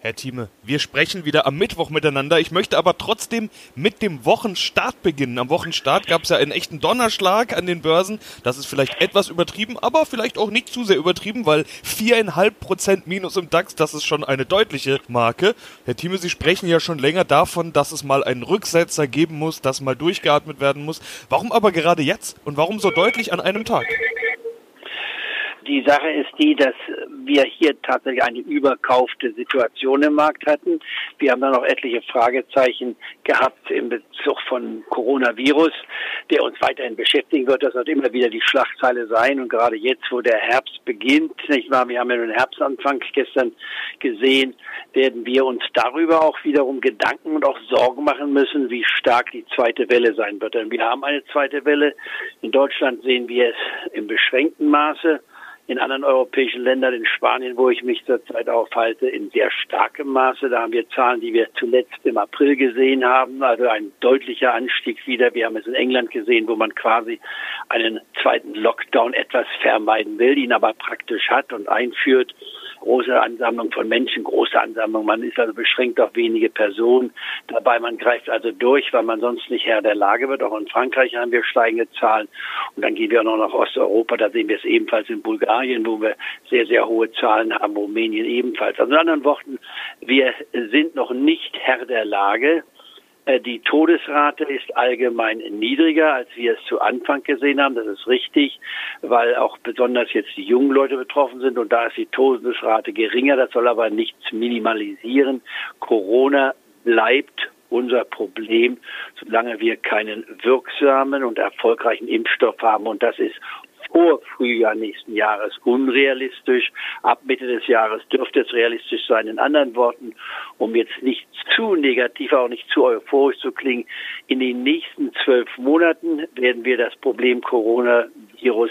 Herr Thieme, wir sprechen wieder am Mittwoch miteinander. Ich möchte aber trotzdem mit dem Wochenstart beginnen. Am Wochenstart gab es ja einen echten Donnerschlag an den Börsen. Das ist vielleicht etwas übertrieben, aber vielleicht auch nicht zu sehr übertrieben, weil viereinhalb Prozent Minus im DAX, das ist schon eine deutliche Marke. Herr Thieme, Sie sprechen ja schon länger davon, dass es mal einen Rücksetzer geben muss, dass mal durchgeatmet werden muss. Warum aber gerade jetzt und warum so deutlich an einem Tag? Die Sache ist die, dass wir hier tatsächlich eine überkaufte Situation im Markt hatten. Wir haben dann noch etliche Fragezeichen gehabt im Bezug von Coronavirus, der uns weiterhin beschäftigen wird. Das wird immer wieder die Schlagzeile sein. Und gerade jetzt, wo der Herbst beginnt, nicht wahr? Wir haben ja den Herbstanfang gestern gesehen, werden wir uns darüber auch wiederum Gedanken und auch Sorgen machen müssen, wie stark die zweite Welle sein wird. Denn wir haben eine zweite Welle. In Deutschland sehen wir es im beschränkten Maße in anderen europäischen Ländern, in Spanien, wo ich mich zurzeit aufhalte, in sehr starkem Maße. Da haben wir Zahlen, die wir zuletzt im April gesehen haben, also ein deutlicher Anstieg wieder. Wir haben es in England gesehen, wo man quasi einen zweiten Lockdown etwas vermeiden will, ihn aber praktisch hat und einführt große Ansammlung von Menschen, große Ansammlung. Man ist also beschränkt auf wenige Personen. Dabei, man greift also durch, weil man sonst nicht Herr der Lage wird. Auch in Frankreich haben wir steigende Zahlen. Und dann gehen wir auch noch nach Osteuropa. Da sehen wir es ebenfalls in Bulgarien, wo wir sehr, sehr hohe Zahlen haben. Rumänien ebenfalls. Also in anderen Worten, wir sind noch nicht Herr der Lage. Äh, die Todesrate ist allgemein niedriger, als wir es zu Anfang gesehen haben. Das ist richtig, weil auch besonders jetzt die jungen Leute betroffen sind und da ist die Todesrate geringer. Das soll aber nichts minimalisieren. Corona bleibt unser Problem, solange wir keinen wirksamen und erfolgreichen Impfstoff haben. Und das ist vor Frühjahr nächsten Jahres unrealistisch. Ab Mitte des Jahres dürfte es realistisch sein. In anderen Worten, um jetzt nicht zu negativ, auch nicht zu euphorisch zu klingen, in den nächsten zwölf Monaten werden wir das Problem Coronavirus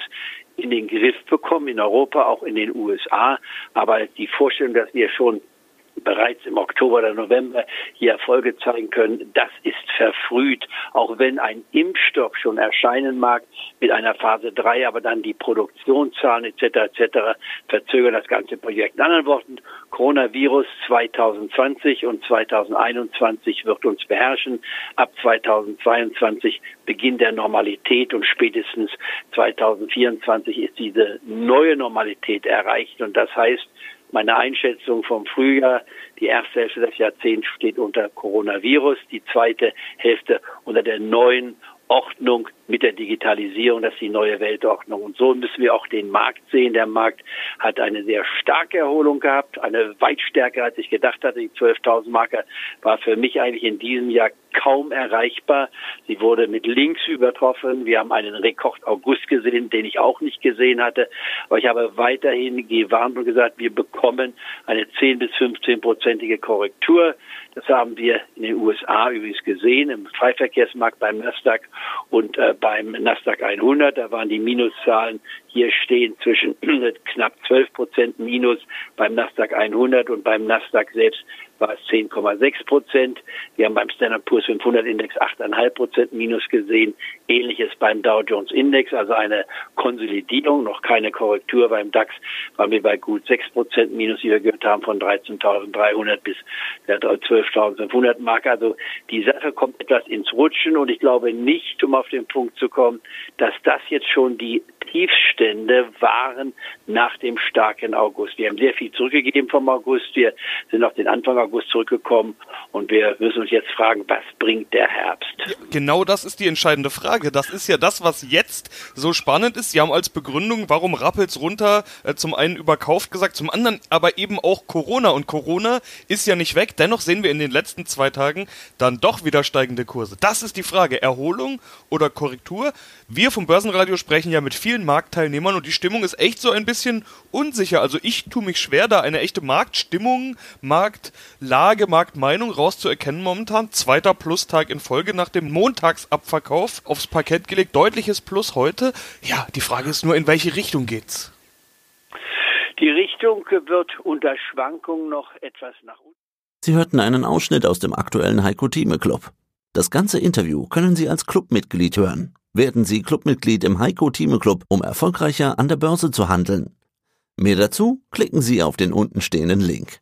in den Griff bekommen, in Europa, auch in den USA. Aber die Vorstellung, dass wir schon bereits im Oktober oder November hier Erfolge zeigen können, das ist verfrüht, auch wenn ein Impfstoff schon erscheinen mag mit einer Phase 3, aber dann die Produktionszahlen etc. etc. verzögern das ganze Projekt. In anderen Worten, Coronavirus 2020 und 2021 wird uns beherrschen. Ab 2022 Beginn der Normalität und spätestens 2024 ist diese neue Normalität erreicht und das heißt, meine Einschätzung vom Frühjahr, die erste Hälfte des Jahrzehnts steht unter Coronavirus, die zweite Hälfte unter der neuen Ordnung mit der Digitalisierung, das ist die neue Weltordnung. Und so müssen wir auch den Markt sehen. Der Markt hat eine sehr starke Erholung gehabt, eine weit stärker, als ich gedacht hatte. Die 12.000 Marke war für mich eigentlich in diesem Jahr kaum erreichbar. Sie wurde mit links übertroffen. Wir haben einen Rekord August gesehen, den ich auch nicht gesehen hatte. Aber ich habe weiterhin gewarnt und gesagt, wir bekommen eine 10 bis 15 prozentige Korrektur. Das haben wir in den USA übrigens gesehen, im Freiverkehrsmarkt beim Nasdaq und äh, beim Nasdaq 100. Da waren die Minuszahlen hier stehen zwischen knapp 12 Prozent Minus beim Nasdaq 100 und beim Nasdaq selbst war es 10,6 Prozent. Wir haben beim Standard Poor's 500 Index 8,5 Prozent Minus gesehen. Ähnliches beim Dow Jones Index, also eine Konsolidierung, noch keine Korrektur. Beim DAX waren wir bei gut 6 Prozent Minus, wie wir gehört haben, von 13.300 bis der 12.500 Mark. Also die Sache kommt etwas ins Rutschen und ich glaube nicht, um auf den Punkt zu kommen, dass das jetzt schon die Tiefstände waren nach dem starken August. Wir haben sehr viel zurückgegeben vom August. Wir sind auf den Anfang August zurückgekommen und wir müssen uns jetzt fragen, was bringt der Herbst? Ja, genau das ist die entscheidende Frage. Das ist ja das, was jetzt so spannend ist. Sie haben als Begründung, warum rappelt's runter, äh, zum einen überkauft gesagt, zum anderen aber eben auch Corona. Und Corona ist ja nicht weg. Dennoch sehen wir in den letzten zwei Tagen dann doch wieder steigende Kurse. Das ist die Frage. Erholung oder Korrektur? Wir vom Börsenradio sprechen ja mit vielen Marktteilnehmern und die Stimmung ist echt so ein bisschen unsicher. Also ich tue mich schwer, da eine echte Marktstimmung, Marktlage, Marktmeinung rauszuerkennen momentan. Zweiter Plustag in Folge nach dem Montagsabverkauf aufs Parkett gelegt. Deutliches Plus heute. Ja, die Frage ist nur, in welche Richtung geht's? Die Richtung wird unter Schwankungen noch etwas nach unten. Sie hörten einen Ausschnitt aus dem aktuellen Heiko Thieme Club. Das ganze Interview können Sie als Clubmitglied hören. Werden Sie Clubmitglied im Heiko Thieme Club, um erfolgreicher an der Börse zu handeln. Mehr dazu klicken Sie auf den untenstehenden Link.